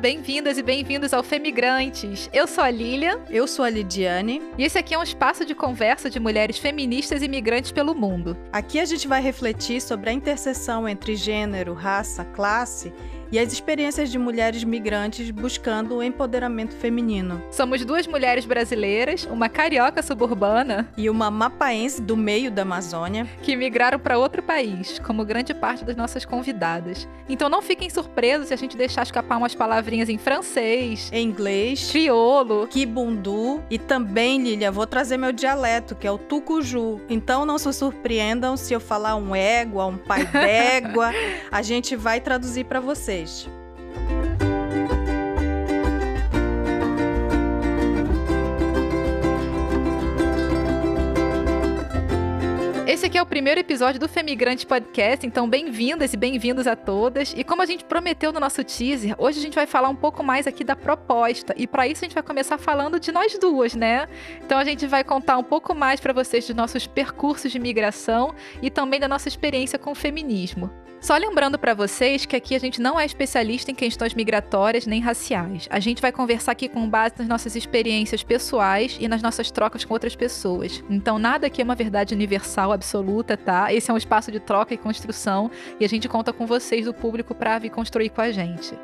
bem-vindas e bem-vindos ao Femigrantes. Eu sou a Lilia. Eu sou a Lidiane. E esse aqui é um espaço de conversa de mulheres feministas e migrantes pelo mundo. Aqui a gente vai refletir sobre a interseção entre gênero, raça, classe e as experiências de mulheres migrantes buscando o empoderamento feminino. Somos duas mulheres brasileiras, uma carioca suburbana e uma mapaense do meio da Amazônia, que migraram para outro país, como grande parte das nossas convidadas. Então não fiquem surpresos se a gente deixar escapar umas palavrinhas em francês, em inglês, criolo, kibundu e também, Lilia, vou trazer meu dialeto, que é o tucuju. Então não se surpreendam se eu falar um égua, um pai d'égua, a gente vai traduzir para vocês vocês. Esse aqui é o primeiro episódio do Femigrante Podcast, então bem-vindas e bem-vindos a todas. E como a gente prometeu no nosso teaser, hoje a gente vai falar um pouco mais aqui da proposta. E para isso a gente vai começar falando de nós duas, né? Então a gente vai contar um pouco mais para vocês dos nossos percursos de migração e também da nossa experiência com o feminismo. Só lembrando para vocês que aqui a gente não é especialista em questões migratórias nem raciais. A gente vai conversar aqui com base nas nossas experiências pessoais e nas nossas trocas com outras pessoas. Então nada aqui é uma verdade universal absoluta, tá? Esse é um espaço de troca e construção e a gente conta com vocês do público para vir construir com a gente.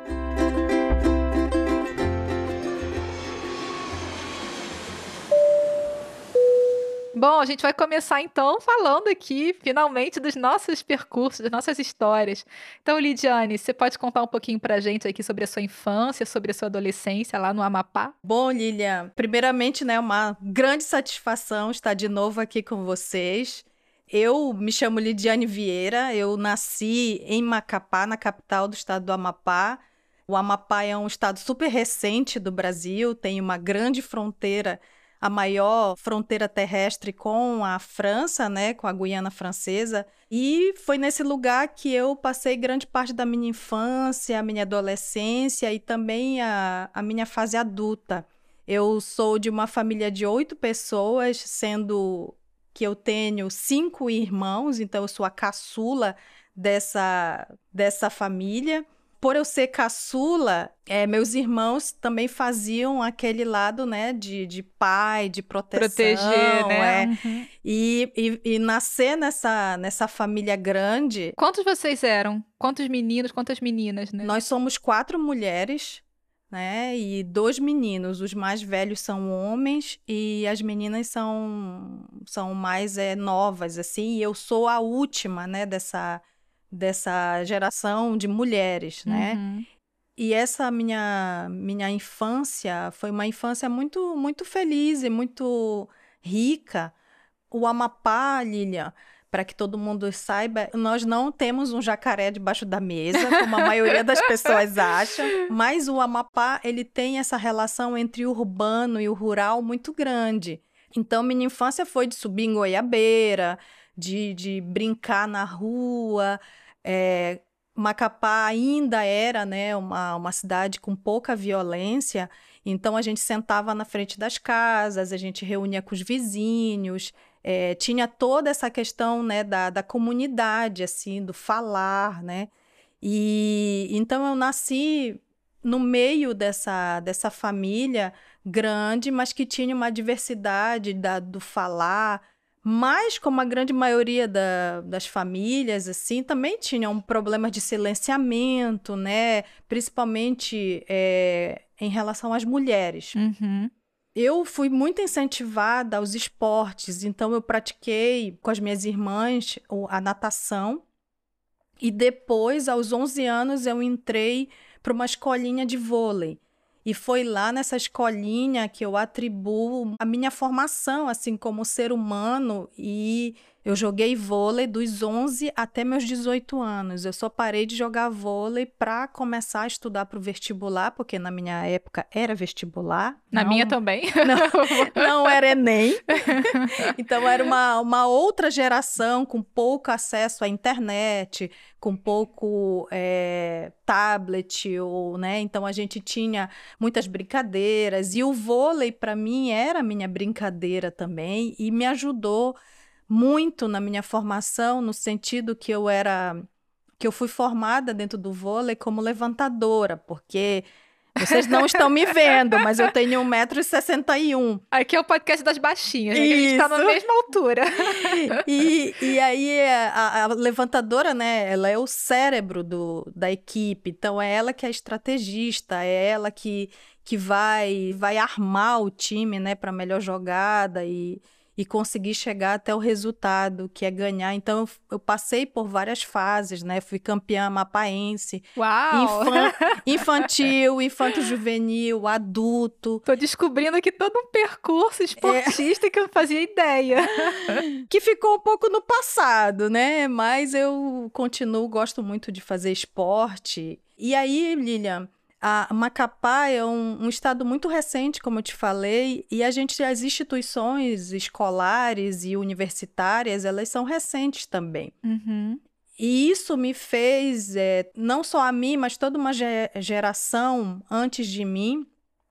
Bom, a gente vai começar então falando aqui, finalmente, dos nossos percursos, das nossas histórias. Então, Lidiane, você pode contar um pouquinho pra gente aqui sobre a sua infância, sobre a sua adolescência lá no Amapá? Bom, Lilian, primeiramente, né, uma grande satisfação estar de novo aqui com vocês. Eu me chamo Lidiane Vieira, eu nasci em Macapá, na capital do estado do Amapá. O Amapá é um estado super recente do Brasil, tem uma grande fronteira a maior fronteira terrestre com a França, né, com a Guiana Francesa. E foi nesse lugar que eu passei grande parte da minha infância, a minha adolescência e também a, a minha fase adulta. Eu sou de uma família de oito pessoas, sendo que eu tenho cinco irmãos, então eu sou a caçula dessa, dessa família por eu ser caçula, é, meus irmãos também faziam aquele lado, né, de, de pai, de proteção. Proteger, né? É. Uhum. E, e, e, nascer nessa, nessa família grande. Quantos vocês eram? Quantos meninos, quantas meninas, né? Nós somos quatro mulheres, né, e dois meninos. Os mais velhos são homens e as meninas são, são mais é, novas, assim. E eu sou a última, né, dessa dessa geração de mulheres, né? Uhum. E essa minha minha infância foi uma infância muito muito feliz e muito rica. O Amapá, Lilian, para que todo mundo saiba, nós não temos um jacaré debaixo da mesa, como a maioria das pessoas acha, mas o Amapá, ele tem essa relação entre o urbano e o rural muito grande. Então, minha infância foi de subir em goiabeira, de, de brincar na rua. É, Macapá ainda era né, uma, uma cidade com pouca violência, então a gente sentava na frente das casas, a gente reunia com os vizinhos, é, tinha toda essa questão né, da, da comunidade, assim, do falar, né? E então eu nasci no meio dessa, dessa família grande, mas que tinha uma diversidade da, do falar, mas, como a grande maioria da, das famílias, assim, também tinham problemas de silenciamento, né? Principalmente é, em relação às mulheres. Uhum. Eu fui muito incentivada aos esportes, então eu pratiquei com as minhas irmãs a natação. E depois, aos 11 anos, eu entrei para uma escolinha de vôlei. E foi lá nessa escolinha que eu atribuo a minha formação, assim, como ser humano e eu joguei vôlei dos 11 até meus 18 anos. Eu só parei de jogar vôlei para começar a estudar para o vestibular, porque na minha época era vestibular. Na não, minha também. Não, não era Enem. então era uma, uma outra geração com pouco acesso à internet, com pouco é, tablet, ou, né? Então a gente tinha muitas brincadeiras. E o vôlei, para mim, era a minha brincadeira também e me ajudou muito na minha formação, no sentido que eu era que eu fui formada dentro do vôlei como levantadora, porque Vocês não estão me vendo, mas eu tenho 1,61m. Aqui é o podcast das baixinhas, né? a gente tá na mesma altura. e, e aí a, a, levantadora, né, ela é o cérebro do, da equipe, então é ela que é estrategista, é ela que, que vai, vai armar o time, né, para melhor jogada e e conseguir chegar até o resultado, que é ganhar. Então, eu, eu passei por várias fases, né? Fui campeã mapaense. Uau! Infan, infantil, infanto-juvenil, adulto. Tô descobrindo aqui todo um percurso esportista é. que eu não fazia ideia. que ficou um pouco no passado, né? Mas eu continuo, gosto muito de fazer esporte. E aí, Lilian, a Macapá é um, um, estado muito recente, como eu te falei, e a gente, as instituições escolares e universitárias, elas são recentes também. Uhum. E isso me fez, é, não só a mim, mas toda uma geração antes de mim,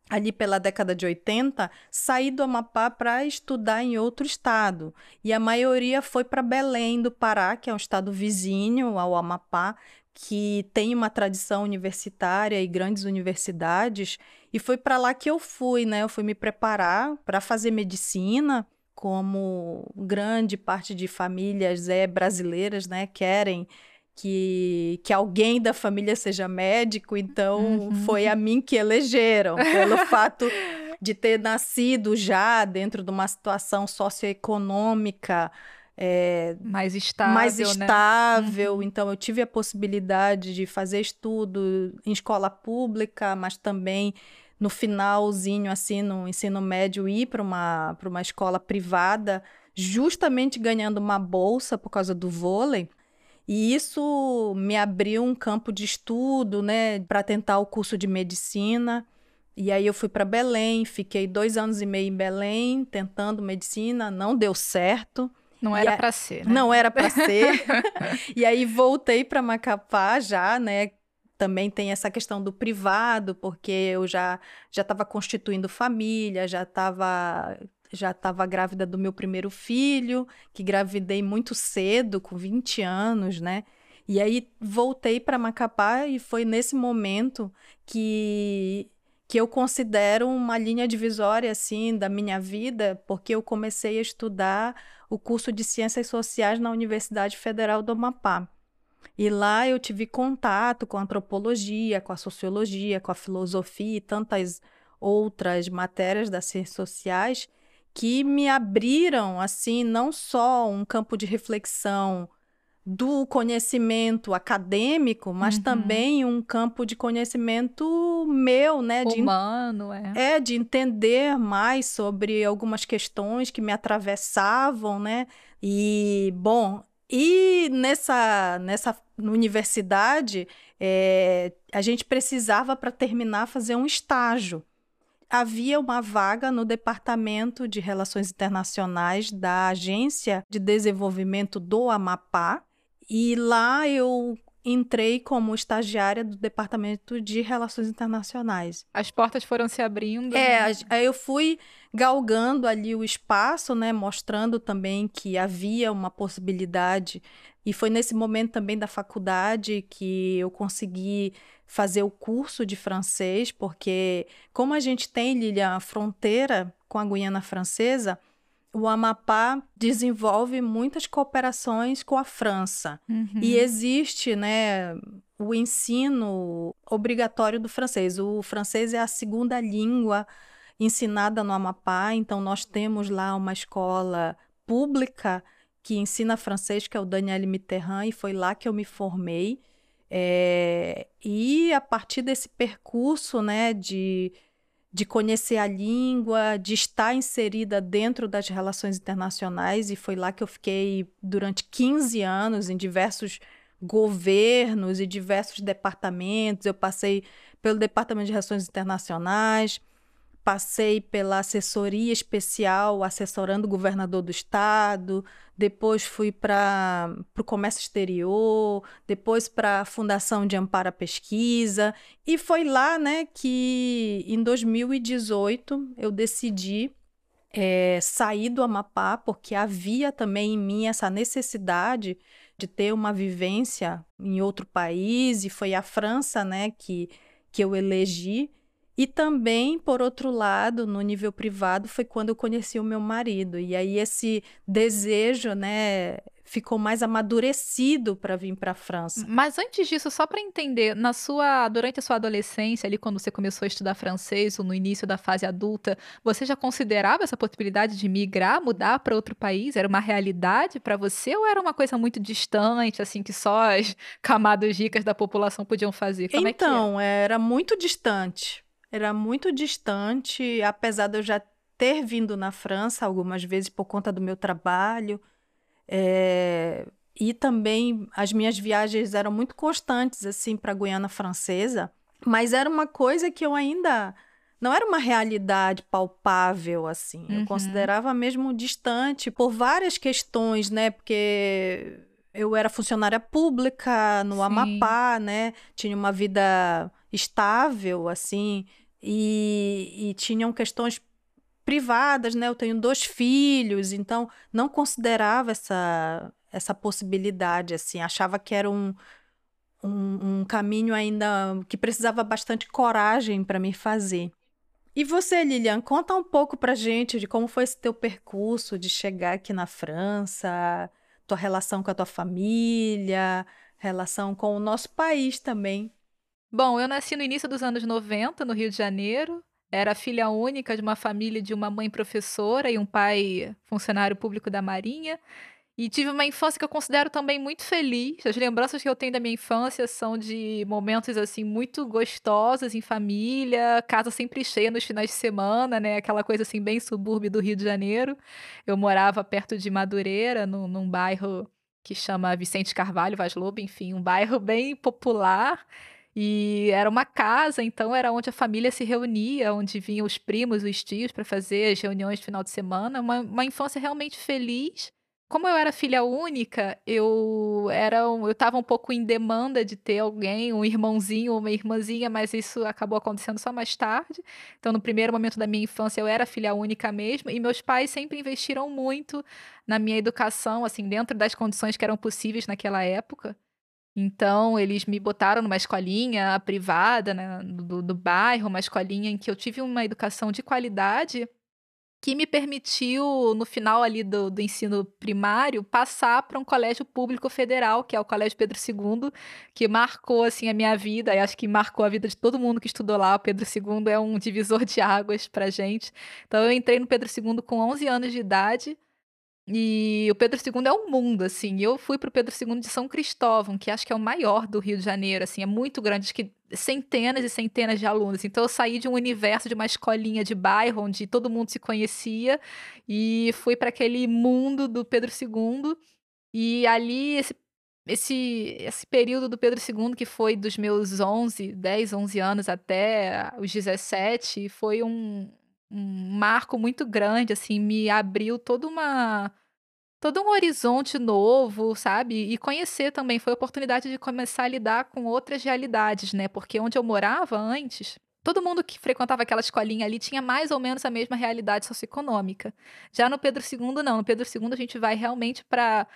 ali pela década de 80, sair do Amapá para estudar em outro estado. E a maioria foi para Belém do Pará, que é um estado vizinho ao Amapá, que tem uma tradição universitária e grandes universidades, e foi para lá que eu fui, né? Eu fui me preparar para fazer medicina, como grande parte de famílias é brasileiras, né, querem que, que alguém da família seja médico, então uhum. foi a mim que elegeram, pelo fato de ter nascido já dentro de uma situação socioeconômica é, mais estável. Mais né? estável. Uhum. Então, eu tive a possibilidade de fazer estudo em escola pública, mas também no finalzinho, assim, no ensino médio, ir para uma, uma escola privada, justamente ganhando uma bolsa por causa do vôlei. E isso me abriu um campo de estudo, né, para tentar o curso de medicina. E aí eu fui para Belém, fiquei dois anos e meio em Belém, tentando medicina, não deu certo. Não era para ser, né? Não era para ser. e aí voltei para Macapá já, né? Também tem essa questão do privado, porque eu já já estava constituindo família, já estava já estava grávida do meu primeiro filho, que gravidei muito cedo, com 20 anos, né? E aí voltei para Macapá e foi nesse momento que que eu considero uma linha divisória assim da minha vida, porque eu comecei a estudar o curso de Ciências Sociais na Universidade Federal do Amapá. E lá eu tive contato com a antropologia, com a sociologia, com a filosofia e tantas outras matérias das ciências sociais que me abriram assim não só um campo de reflexão do conhecimento acadêmico, mas uhum. também um campo de conhecimento meu, né? De, Humano, é. É, de entender mais sobre algumas questões que me atravessavam, né? E, bom, e nessa, nessa universidade, é, a gente precisava, para terminar, fazer um estágio. Havia uma vaga no Departamento de Relações Internacionais da Agência de Desenvolvimento do Amapá, e lá eu entrei como estagiária do Departamento de Relações Internacionais. As portas foram se abrindo. É, aí eu fui galgando ali o espaço, né, mostrando também que havia uma possibilidade. E foi nesse momento também da faculdade que eu consegui fazer o curso de francês, porque como a gente tem, Lilian, a fronteira com a Guiana Francesa, o Amapá desenvolve muitas cooperações com a França. Uhum. E existe, né, o ensino obrigatório do francês. O francês é a segunda língua ensinada no Amapá, então nós temos lá uma escola pública que ensina francês, que é o Daniel Mitterrand, e foi lá que eu me formei. É, e a partir desse percurso, né, de de conhecer a língua, de estar inserida dentro das relações internacionais, e foi lá que eu fiquei durante 15 anos em diversos governos e diversos departamentos. Eu passei pelo Departamento de Relações Internacionais, passei pela assessoria especial assessorando o governador do estado, depois fui para o comércio exterior, depois para a Fundação de Amparo à Pesquisa, e foi lá né, que em 2018 eu decidi é, sair do Amapá, porque havia também em mim essa necessidade de ter uma vivência em outro país, e foi a França né, que, que eu elegi. E também, por outro lado, no nível privado, foi quando eu conheci o meu marido. E aí esse desejo, né, ficou mais amadurecido para vir para a França. Mas antes disso, só para entender, na sua durante a sua adolescência, ali quando você começou a estudar francês ou no início da fase adulta, você já considerava essa possibilidade de migrar, mudar para outro país? Era uma realidade para você ou era uma coisa muito distante, assim que só as camadas ricas da população podiam fazer? Como é então, é era muito distante era muito distante, apesar de eu já ter vindo na França algumas vezes por conta do meu trabalho. É, e também as minhas viagens eram muito constantes assim para a Guiana Francesa, mas era uma coisa que eu ainda não era uma realidade palpável assim. Uhum. Eu considerava mesmo distante por várias questões, né? Porque eu era funcionária pública no Sim. Amapá, né? Tinha uma vida estável, assim, e, e tinham questões privadas, né? Eu tenho dois filhos, então não considerava essa, essa possibilidade, assim, achava que era um, um, um caminho ainda que precisava bastante coragem para me fazer. E você, Lilian, conta um pouco pra gente de como foi esse teu percurso de chegar aqui na França, tua relação com a tua família, relação com o nosso país também. Bom, eu nasci no início dos anos 90, no Rio de Janeiro. Era filha única de uma família de uma mãe professora e um pai funcionário público da Marinha. E tive uma infância que eu considero também muito feliz. As lembranças que eu tenho da minha infância são de momentos assim muito gostosos em família, casa sempre cheia nos finais de semana, né? Aquela coisa assim bem subúrbio do Rio de Janeiro. Eu morava perto de Madureira, num, num bairro que chama Vicente Carvalho, Vaz Lobo, enfim, um bairro bem popular. E era uma casa, então era onde a família se reunia, onde vinham os primos, os tios para fazer as reuniões de final de semana. Uma, uma infância realmente feliz. Como eu era filha única, eu era eu estava um pouco em demanda de ter alguém, um irmãozinho ou uma irmãzinha, mas isso acabou acontecendo só mais tarde. Então, no primeiro momento da minha infância, eu era filha única mesmo, e meus pais sempre investiram muito na minha educação, assim, dentro das condições que eram possíveis naquela época. Então, eles me botaram numa escolinha privada, né, do, do bairro, uma escolinha em que eu tive uma educação de qualidade que me permitiu, no final ali do, do ensino primário, passar para um colégio público federal, que é o Colégio Pedro II, que marcou, assim, a minha vida, e acho que marcou a vida de todo mundo que estudou lá. O Pedro II é um divisor de águas para gente. Então, eu entrei no Pedro II com 11 anos de idade, e o Pedro II é um mundo, assim. Eu fui para o Pedro II de São Cristóvão, que acho que é o maior do Rio de Janeiro, assim, é muito grande, acho que centenas e centenas de alunos. Então eu saí de um universo de uma escolinha de bairro onde todo mundo se conhecia e fui para aquele mundo do Pedro II. E ali esse esse, esse período do Pedro II, que foi dos meus 11, 10, 11 anos até os 17, foi um, um marco muito grande, assim, me abriu toda uma todo um horizonte novo, sabe? E conhecer também foi a oportunidade de começar a lidar com outras realidades, né? Porque onde eu morava antes, todo mundo que frequentava aquela escolinha ali tinha mais ou menos a mesma realidade socioeconômica. Já no Pedro II não, no Pedro II a gente vai realmente para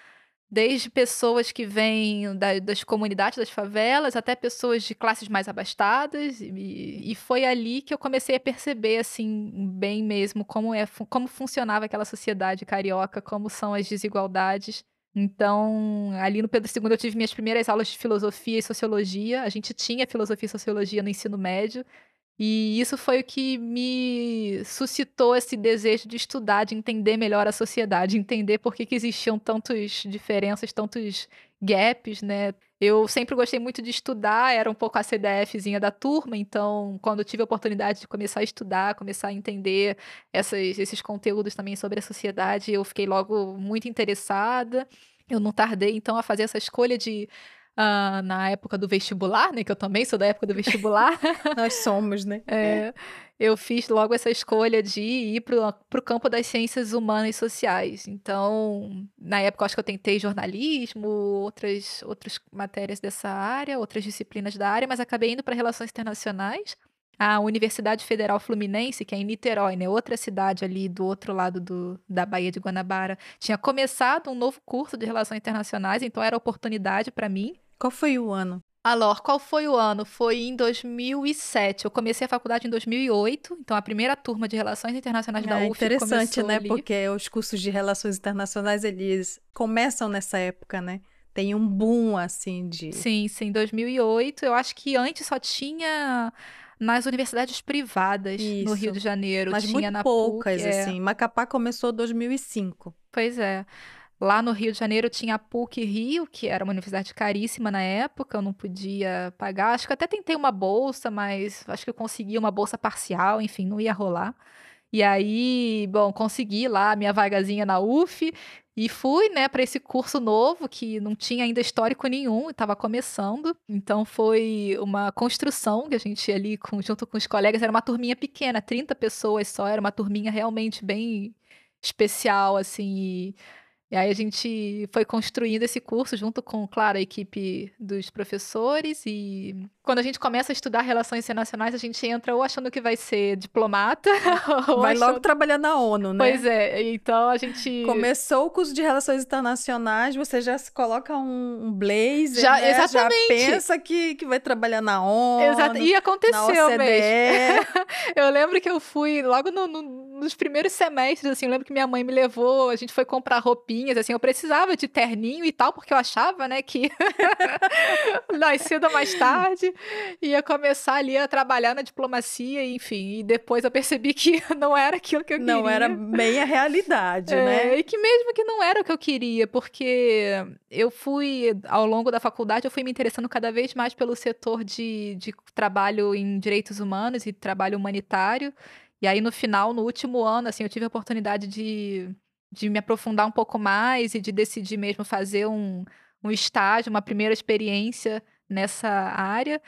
desde pessoas que vêm da, das comunidades, das favelas, até pessoas de classes mais abastadas, e, e, foi ali que eu comecei a perceber, assim, bem mesmo, como, é, como funcionava aquela sociedade carioca, como são as desigualdades. Então, ali no Pedro II eu tive minhas primeiras aulas de filosofia e sociologia, a gente tinha filosofia e sociologia no ensino médio, e isso foi o que me suscitou esse desejo de estudar, de entender melhor a sociedade, entender por que, que existiam tantas diferenças, tantos gaps, né? Eu sempre gostei muito de estudar, era um pouco a CDFzinha da turma, então quando tive a oportunidade de começar a estudar, começar a entender essas, esses conteúdos também sobre a sociedade, eu fiquei logo muito interessada. Eu não tardei, então, a fazer essa escolha de uh, na época do vestibular, né? Que eu também sou da época do vestibular. Nós somos, né? É, eu fiz logo essa escolha de ir para o campo das ciências humanas e sociais. Então, na época, eu acho que eu tentei jornalismo, outras, outras matérias dessa área, outras disciplinas da área, mas acabei indo para relações internacionais. A Universidade Federal Fluminense, que é em Niterói, né, outra cidade ali do outro lado do, da Baía de Guanabara, tinha começado um novo curso de Relações Internacionais, então era oportunidade para mim. Qual foi o ano? Alor, qual foi o ano? Foi em 2007. Eu comecei a faculdade em 2008, então a primeira turma de Relações Internacionais da É UF interessante, né? ali. Porque os cursos de relações internacionais, eles começam nessa época, né? Tem um boom, assim, de... Sim, sim, 2008. Eu acho que antes só tinha nas universidades privadas no Rio Isso. de Janeiro. Mas tinha muito na poucas, PUC, é. assim. Macapá começou em 2005. Pois é. Lá no Rio de Janeiro tinha a PUC Rio, que era uma universidade caríssima na época, eu não podia pagar. Acho que até tentei uma bolsa, mas acho que eu consegui uma bolsa parcial, enfim, não ia rolar. E aí, bom, consegui lá a minha vagazinha na UF e fui, né, para esse curso novo que não tinha ainda histórico nenhum, estava começando. Então foi uma construção que a gente ali com- junto com os colegas, era uma turminha pequena, 30 pessoas só, era uma turminha realmente bem especial assim. E, e aí a gente foi construindo esse curso junto com, claro, a equipe dos professores e quando a gente começa a estudar relações internacionais, a gente entra ou achando que vai ser diplomata, ou Vai logo achando... trabalhar na ONU, né? Pois é, então a gente Começou o curso de Relações Internacionais, você já se coloca um, um blazer, Já- né? exatamente. Já pensa que, que vai trabalhar na ONU, Exato. E aconteceu mesmo. Eu lembro que eu fui logo no- no- nos primeiros semestres, assim, eu lembro que minha mãe me levou, a gente foi comprar assim, eu precisava de terninho e tal, porque eu achava, né, que mais cedo ou mais tarde ia começar ali a trabalhar na diplomacia, enfim, e depois eu percebi que não era aquilo que eu queria. Não era bem a realidade, É, né? E que mesmo que não era o que eu queria, porque eu fui, ao longo da faculdade, eu fui me interessando cada vez mais pelo setor de, de trabalho em direitos humanos e trabalho humanitário. E aí, no final, no último ano, assim, eu tive a oportunidade de, de me aprofundar um pouco mais e de decidir mesmo fazer um, um estágio, uma primeira experiência nessa área.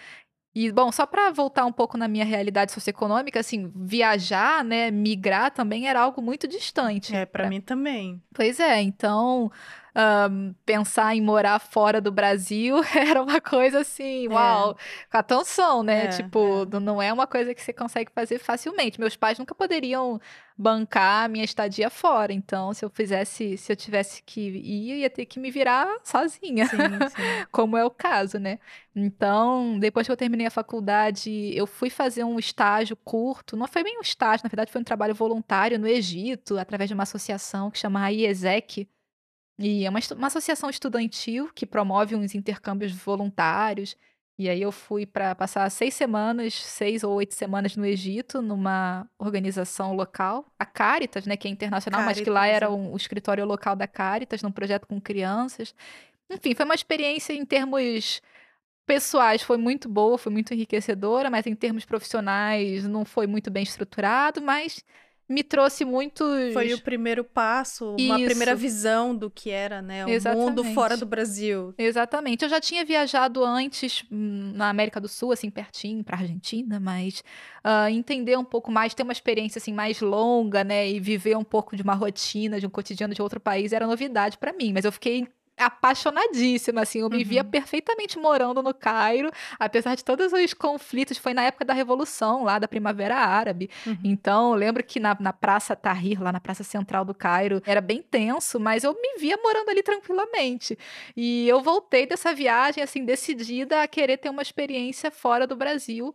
E, bom, só para voltar um pouco na minha realidade socioeconômica, assim, viajar, né, migrar também era algo muito distante. É, pra mim também. Pois é, então ahn, pensar em morar fora do Brasil era uma coisa assim, É. uau, com atenção, né? É, tipo, n- não é uma coisa que você consegue fazer facilmente. Meus pais nunca poderiam bancar a minha estadia fora, então se eu fizesse, se eu tivesse que ir, eu ia ter que me virar sozinha Sim, sim. como é o caso, né? Então, depois que eu terminei a faculdade, eu fui fazer um estágio curto. Não foi bem um estágio, na verdade, foi um trabalho voluntário no Egito, através de uma associação que chama IESEC. E é uma, uma associação estudantil que promove uns intercâmbios voluntários. E aí eu fui para passar seis semanas, seis ou oito semanas no Egito, numa organização local, a Caritas, né, que é internacional, mas que lá Caritas, era é. um- o escritório local da Caritas, num projeto com crianças. Enfim, foi uma experiência em termos pessoais, foi muito boa, foi muito enriquecedora, mas em termos profissionais não foi muito bem estruturado, mas me trouxe muitos. Foi o primeiro passo, uma Isso. primeira visão do que era, né? O mundo Exatamente. fora do Brasil. Exatamente. Eu já tinha viajado antes hum, na América do Sul, assim, pertinho, para Argentina, mas ah, entender um pouco mais, ter uma experiência assim mais longa, né, e viver um pouco de uma rotina, de um cotidiano de outro país era novidade para mim. Mas eu fiquei apaixonadíssima, assim, eu me via Uhum. perfeitamente morando no Cairo, apesar de todos os conflitos. Foi na época da Revolução, lá da Primavera Árabe. Uhum. Então, lembro que na, na Praça Tahrir, lá na Praça Central do Cairo, era bem tenso, mas eu me via morando ali tranquilamente. E eu voltei dessa viagem, assim, decidida a querer ter uma experiência fora do Brasil.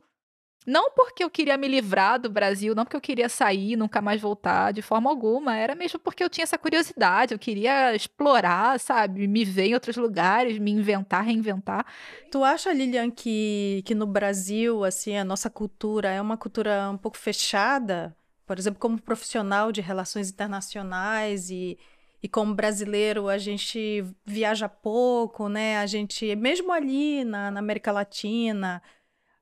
Não porque eu queria me livrar do Brasil, não porque eu queria sair, nunca mais voltar, de forma alguma. Era mesmo porque eu tinha essa curiosidade, eu queria explorar, sabe? Me ver em outros lugares, me inventar, reinventar. Tu acha, Lilian, que, que no Brasil, assim, a nossa cultura é uma cultura um pouco fechada? Por exemplo, como profissional de relações internacionais e, e como brasileiro, a gente viaja pouco, né? A gente, mesmo ali na, na América Latina,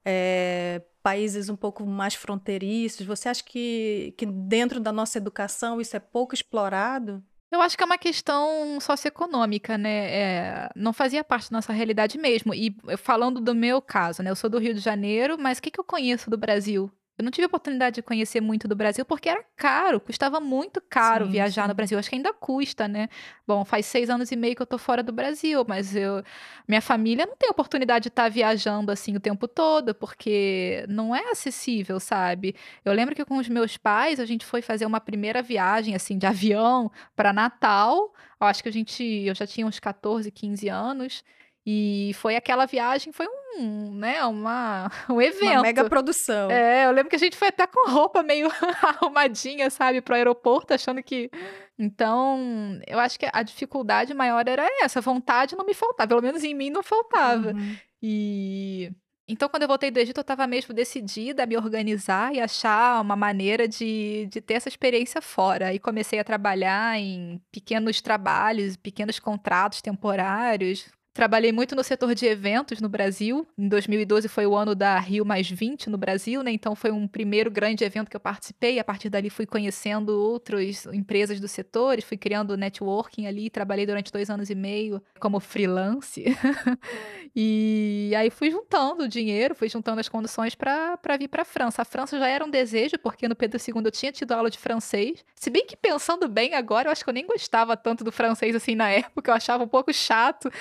é, países um pouco mais fronteiriços, você acha que, que dentro da nossa educação isso é pouco explorado? Eu acho que é uma questão socioeconômica, né? É, não fazia parte da nossa realidade mesmo. E falando do meu caso, né? Eu sou do Rio de Janeiro, mas o que, que eu conheço do Brasil? Eu não tive a oportunidade de conhecer muito do Brasil porque era caro, custava muito caro Sim, viajar sim. no Brasil. Acho que ainda custa, né? Bom, faz seis anos e meio que eu tô fora do Brasil, mas eu, minha família não tem oportunidade de estar viajando assim o tempo todo, porque não é acessível, sabe? Eu lembro que com os meus pais a gente foi fazer uma primeira viagem assim de avião para Natal. Eu acho que a gente, eu já tinha uns 14, 15 anos. E foi aquela viagem, foi um, né, uma, um evento. Uma mega produção. É, eu lembro que a gente foi até com roupa meio arrumadinha, sabe, pro aeroporto, achando que. Então, eu acho que a dificuldade maior era essa, vontade não me faltava, pelo menos em mim não faltava. Uhum. E então, quando eu voltei do Egito, eu estava mesmo decidida a me organizar e achar uma maneira de, de ter essa experiência fora. E comecei a trabalhar em pequenos trabalhos, pequenos contratos temporários, Trabalhei muito no setor de eventos no Brasil. Em 2012 foi o ano da Rio Mais 20 no Brasil, né? Então foi um primeiro grande evento que eu participei. A partir dali fui conhecendo outras empresas do setor, fui criando networking ali. Trabalhei durante dois anos e meio como freelance. e aí fui juntando dinheiro, fui juntando as condições para vir para a França. A França já era um desejo, porque no Pedro II eu tinha tido aula de francês. Se bem que pensando bem agora, eu acho que eu nem gostava tanto do francês assim na época, eu achava um pouco chato.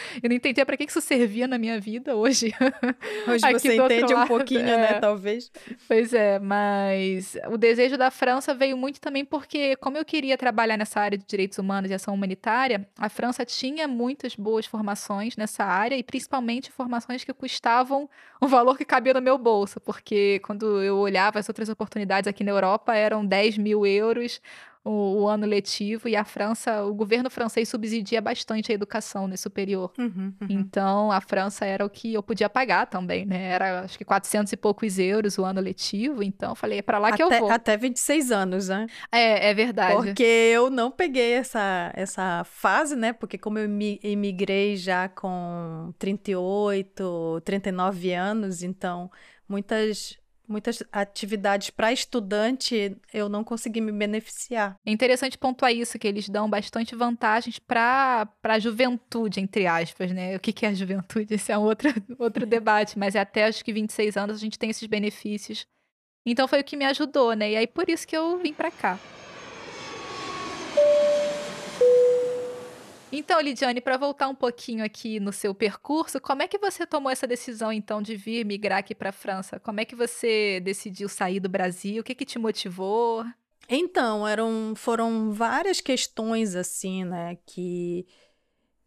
Entendia para que isso servia na minha vida hoje. Hoje você entende um pouquinho, é. né? Talvez. Pois é, mas o desejo da França veio muito também porque, como eu queria trabalhar nessa área de direitos humanos e ação humanitária, a França tinha muitas boas formações nessa área e principalmente formações que custavam o valor que cabia no meu bolso, porque quando eu olhava as outras oportunidades aqui na Europa eram 10 mil euros o, o, ano letivo e a França, o governo francês subsidia bastante a educação né, superior. Uhum, uhum. Então a França era o que eu podia pagar também, né? Era acho que 400 e poucos euros o ano letivo. Então eu falei, é para lá que até, eu vou. Até 26 anos, né? É, é verdade. Porque eu não peguei essa, essa fase, né? Porque como eu emigrei já com 38, 39 anos, então muitas muitas atividades para estudante eu não consegui me beneficiar. É interessante pontuar isso, que eles dão bastante vantagens para a juventude, entre aspas, né? O que, que é a juventude? Esse é um outro, outro debate, mas é até acho que 26 anos a gente tem esses benefícios. Então foi o que me ajudou, né? E aí por isso que eu vim para cá. Então, Lidiane, para voltar um pouquinho aqui no seu percurso, como é que você tomou essa decisão, então, de vir migrar aqui para a França? Como é que você decidiu sair do Brasil? O que, que te motivou? Então, eram, foram várias questões, assim, né, que,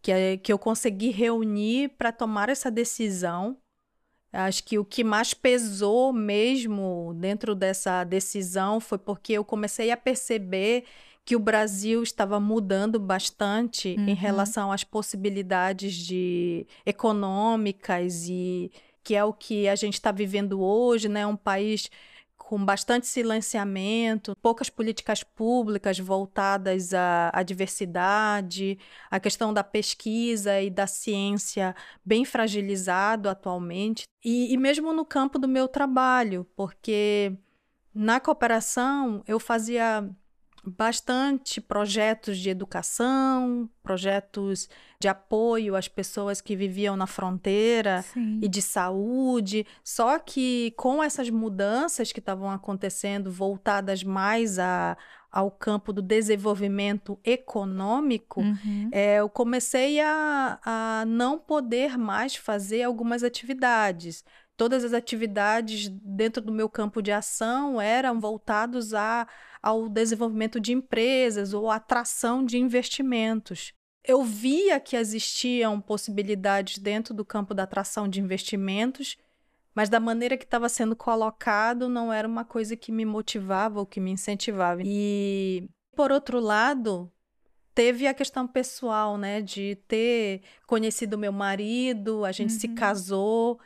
que, que eu consegui reunir para tomar essa decisão. Acho que o que mais pesou mesmo dentro dessa decisão foi porque eu comecei a perceber que o Brasil estava mudando bastante uhum. em relação às possibilidades de econômicas e que é o que a gente está vivendo hoje, né? Um país com bastante silenciamento, poucas políticas públicas voltadas à, à, diversidade, a questão da pesquisa e da ciência bem fragilizado atualmente, e, e mesmo no campo do meu trabalho, porque na cooperação eu fazia bastante projetos de educação, projetos de apoio às pessoas que viviam na fronteira Sim. e de saúde. Só que com essas mudanças que estavam acontecendo, voltadas mais a, ao campo do desenvolvimento econômico, uhum. é, eu comecei a, a não poder mais fazer algumas atividades todas as atividades dentro do meu campo de ação eram voltados a ao desenvolvimento de empresas ou atração de investimentos. Eu via que existiam possibilidades dentro do campo da atração de investimentos, mas da maneira que estava sendo colocado não era uma coisa que me motivava ou que me incentivava. E, por outro lado, teve a questão pessoal, né, de ter conhecido meu marido, a gente uhum. se casou,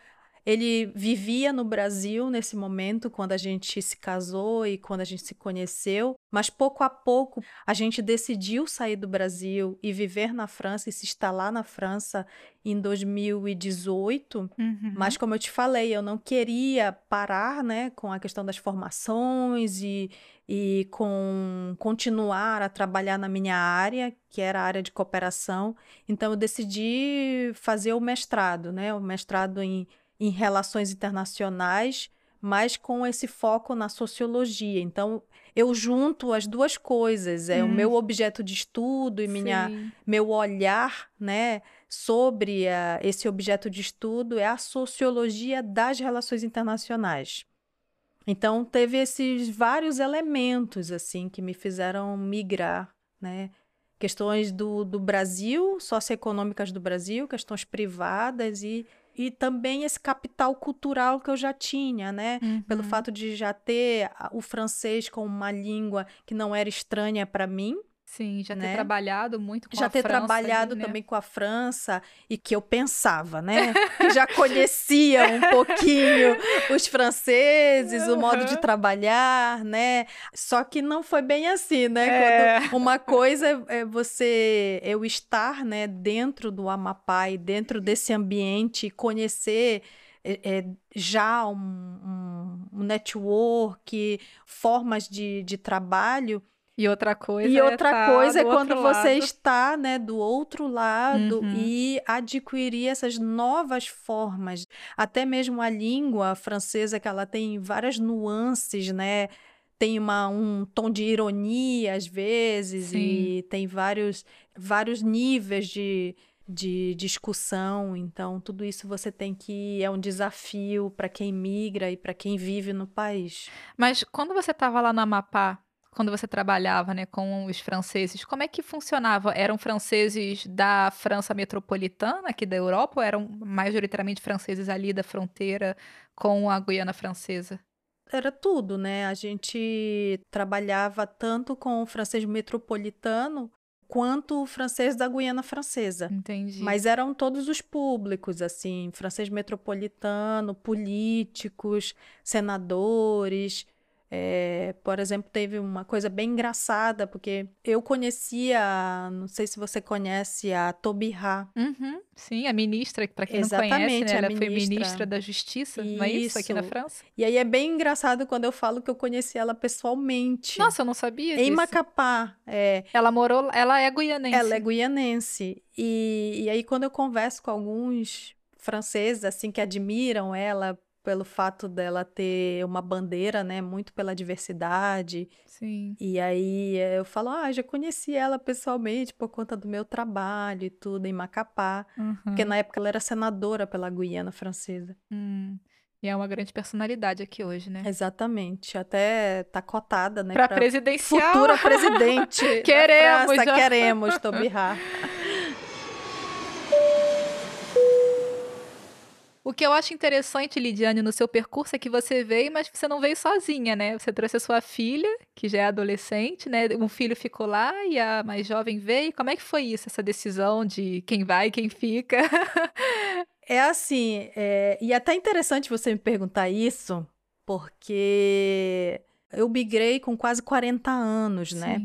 ele vivia no Brasil nesse momento, quando a gente se casou e quando a gente se conheceu, mas pouco a pouco a gente decidiu sair do Brasil e viver na França e se instalar na França em 2018. Uhum. Mas, como eu te falei, eu não queria parar né, com a questão das formações e, e com continuar a trabalhar na minha área, que era a área de cooperação. Então, eu decidi fazer o mestrado, né, o mestrado em em relações internacionais, mas com esse foco na sociologia. Então, eu junto as duas coisas, é hum. o meu objeto de estudo e minha, meu olhar, né, sobre uh, esse objeto de estudo é a sociologia das relações internacionais. Então, teve esses vários elementos assim que me fizeram migrar, né, questões do, do Brasil, socioeconômicas do Brasil, questões privadas e, e também esse capital cultural que eu já tinha, né? Uhum. Pelo fato de já ter o francês como uma língua que não era estranha para mim. Sim, já ter né? trabalhado muito com já a ter França trabalhado ali, né? também com a França e que eu pensava, né? Que já conhecia um pouquinho os franceses, o modo de Uhum. trabalhar, né? Só que não foi bem assim, né? É. Uma coisa é- é você eu estar, né, dentro do Amapá e dentro desse ambiente conhecer é, é, já um, um, um network, formas de, de trabalho. E outra coisa E é outra tá coisa é do quando você lado. está, né, do outro lado Uhum. e adquirir essas novas formas. Até mesmo a língua francesa, que ela tem várias nuances, né? Tem uma, um tom de ironia às vezes Sim. e tem vários, vários níveis de, de discussão. Então, tudo isso você tem que. É um desafio para quem migra e para quem vive no país. Mas quando você estava lá no Amapá, quando você trabalhava, né, com os franceses, como é que funcionava? Eram franceses da França metropolitana, aqui da Europa, ou eram majoritariamente franceses ali da fronteira com a Guiana Francesa? Era tudo, né? A gente trabalhava tanto com o francês metropolitano quanto o francês da Guiana Francesa. Entendi. Mas eram todos os públicos, assim, francês metropolitano, políticos, senadores. É, por exemplo, teve uma coisa bem engraçada, porque eu conhecia, não sei se você conhece, a Tobirá. Uhum, sim, a ministra, para quem não conhece, Exatamente, né, ela foi ministra. ministra da Justiça, não é isso, aqui na Isso. França? E aí é bem engraçado quando eu falo que eu conheci ela pessoalmente. Nossa, eu não sabia em disso. Macapá, é. Ela morou, ela é guianense. Ela é guianense. E, e aí, quando eu converso com alguns franceses, assim, que admiram ela pelo fato dela ter uma bandeira, né, muito pela diversidade. Sim. E aí eh, eu falo, ah, já conheci ela pessoalmente por conta do meu trabalho e tudo em Macapá. Porque Uhum. na época ela era senadora pela Guiana Francesa. Hum. E é uma grande personalidade aqui hoje, né? Exatamente. Até tá cotada, né, Pra pra presidencial. futura presidente Queremos, França. já. Queremos, Tobirá. que eu acho interessante, Lidiane, no seu percurso é que você veio, mas você não veio sozinha, né? Você trouxe a sua filha, que já é adolescente, né? Um filho ficou lá e a mais jovem veio. Como é que foi isso, essa decisão de quem vai e quem fica? É assim, é, e é até interessante você me perguntar isso, porque eu migrei com quase 40 anos, né?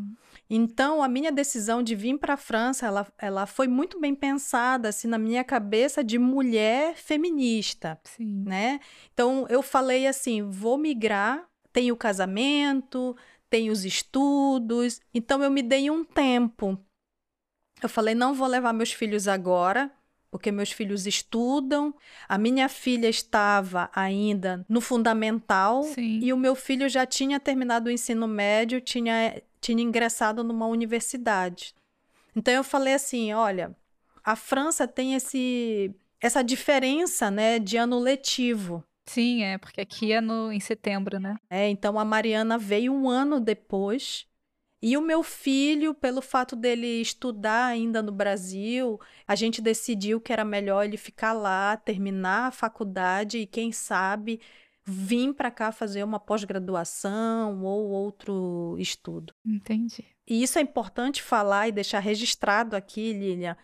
Então, a minha decisão de vir para a França, ela, ela foi muito bem pensada, assim, na minha cabeça de mulher feminista, Sim. né? Então, eu falei assim, vou migrar, tenho o casamento, tenho os estudos, então eu me dei um tempo. Eu falei, não vou levar meus filhos agora, porque meus filhos estudam. A minha filha estava ainda no fundamental Sim. e o meu filho já tinha terminado o ensino médio, tinha, tinha ingressado numa universidade. Então eu falei assim, olha, a França tem esse essa diferença, né, de ano letivo. Sim, é, porque aqui é no, em setembro, né? É, então a Mariana veio um ano depois. E o meu filho, pelo fato dele estudar ainda no Brasil, a gente decidiu que era melhor ele ficar lá, terminar a faculdade e, quem sabe, vir para cá fazer uma pós-graduação ou outro estudo. Entendi. E isso é importante falar e deixar registrado aqui, Lilian,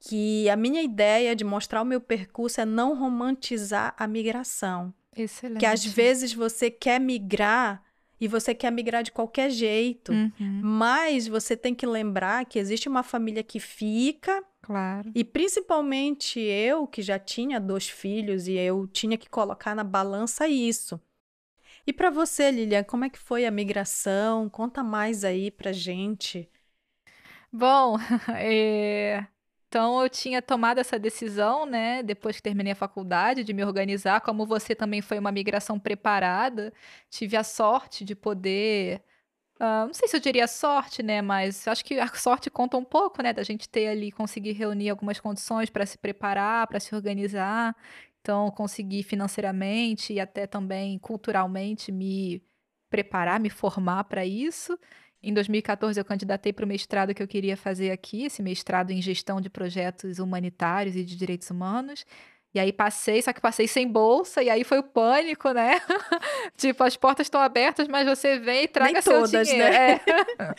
que a minha ideia de mostrar o meu percurso é não romantizar a migração. Excelente. Que às vezes você quer migrar e você quer migrar de qualquer jeito, Uhum, mas você tem que lembrar que existe uma família que fica, claro. e principalmente eu, que já tinha dois filhos e eu tinha que colocar na balança isso. E para você, Lilian, como é que foi a migração? Conta mais aí pra gente. Bom, é, então eu tinha tomado essa decisão, né, depois que terminei a faculdade, de me organizar. Como você também foi uma migração preparada, tive a sorte de poder. ah, não sei se eu diria sorte, né, mas acho que a sorte conta um pouco, né, da gente ter ali, conseguir reunir algumas condições para se preparar, para se organizar. Então, conseguir financeiramente e até também culturalmente me preparar, me formar para isso. Em 2014, eu candidatei para o mestrado que eu queria fazer aqui, esse mestrado em gestão de projetos humanitários e de direitos humanos. E aí passei, só que passei sem bolsa, e aí foi o pânico, né? tipo, as portas estão abertas, mas você vem e traga Nem seu todas, dinheiro. Né? É.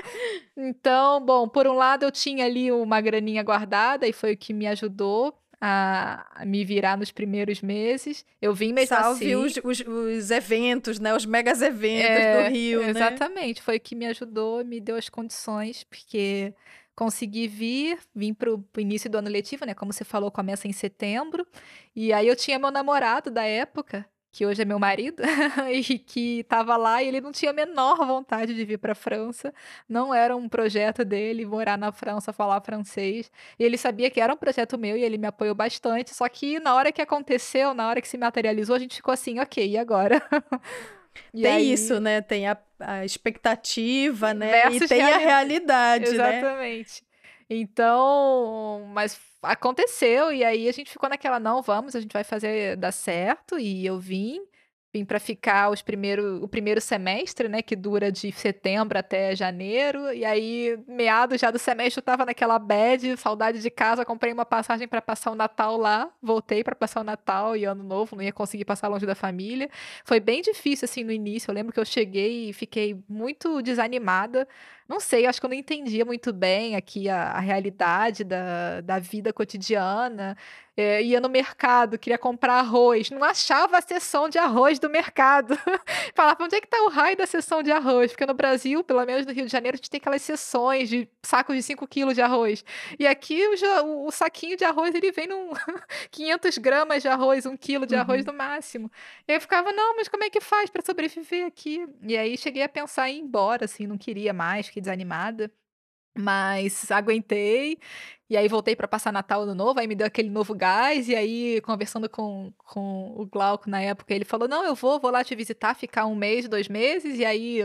então, bom, por um lado eu tinha ali uma graninha guardada, e foi o que me ajudou a, me virar nos primeiros meses. Eu vim mesmo Salve assim. Os, os, os, eventos, né? Os megas eventos é, do Rio, exatamente. né? Exatamente. Foi o que me ajudou, me deu as condições, porque consegui vir, vim para o início do ano letivo, né? Como você falou, começa em setembro. E aí eu tinha meu namorado da época, que hoje é meu marido, e que estava lá e ele não tinha a menor vontade de vir para a França. Não era um projeto dele morar na França, falar francês. E ele sabia que era um projeto meu e ele me apoiou bastante. Só que na hora que aconteceu, na hora que se materializou, a gente ficou assim, ok, e agora? E tem aí... isso, né? Tem a, a expectativa, né? Versus e tem a realidade, né? Exatamente. Então, mas aconteceu e aí a gente ficou naquela não, vamos, a gente vai fazer dar certo e eu vim Vim para ficar os primeiro, o primeiro semestre, né, que dura de setembro até janeiro, e aí, meados já do semestre, eu tava naquela bad, saudade de casa, comprei uma passagem para passar o Natal lá, voltei para passar o Natal e Ano Novo, não ia conseguir passar longe da família. Foi bem difícil, assim, no início, eu lembro que eu cheguei e fiquei muito desanimada, não sei, acho que eu não entendia muito bem aqui a, a realidade da, da vida cotidiana, é, ia no mercado, queria comprar arroz, não achava a seção de arroz do mercado. Falava, onde é que está o raio da seção de arroz? Porque no Brasil, pelo menos no Rio de Janeiro, a gente tem aquelas seções de sacos de 5 quilos de arroz. E aqui o, o, o, saquinho de arroz, ele vem num 500 gramas de arroz, um quilo de arroz uhum. no máximo. E eu ficava, não, mas como é que faz para sobreviver aqui? E aí cheguei a pensar em ir embora, assim, não queria mais, desanimada. Mas aguentei. E aí voltei para passar Natal Ano Novo, aí me deu aquele novo gás, e aí conversando com, com o Glauco na época, ele falou: Não, eu vou, vou lá te visitar, ficar um mês, dois meses, e aí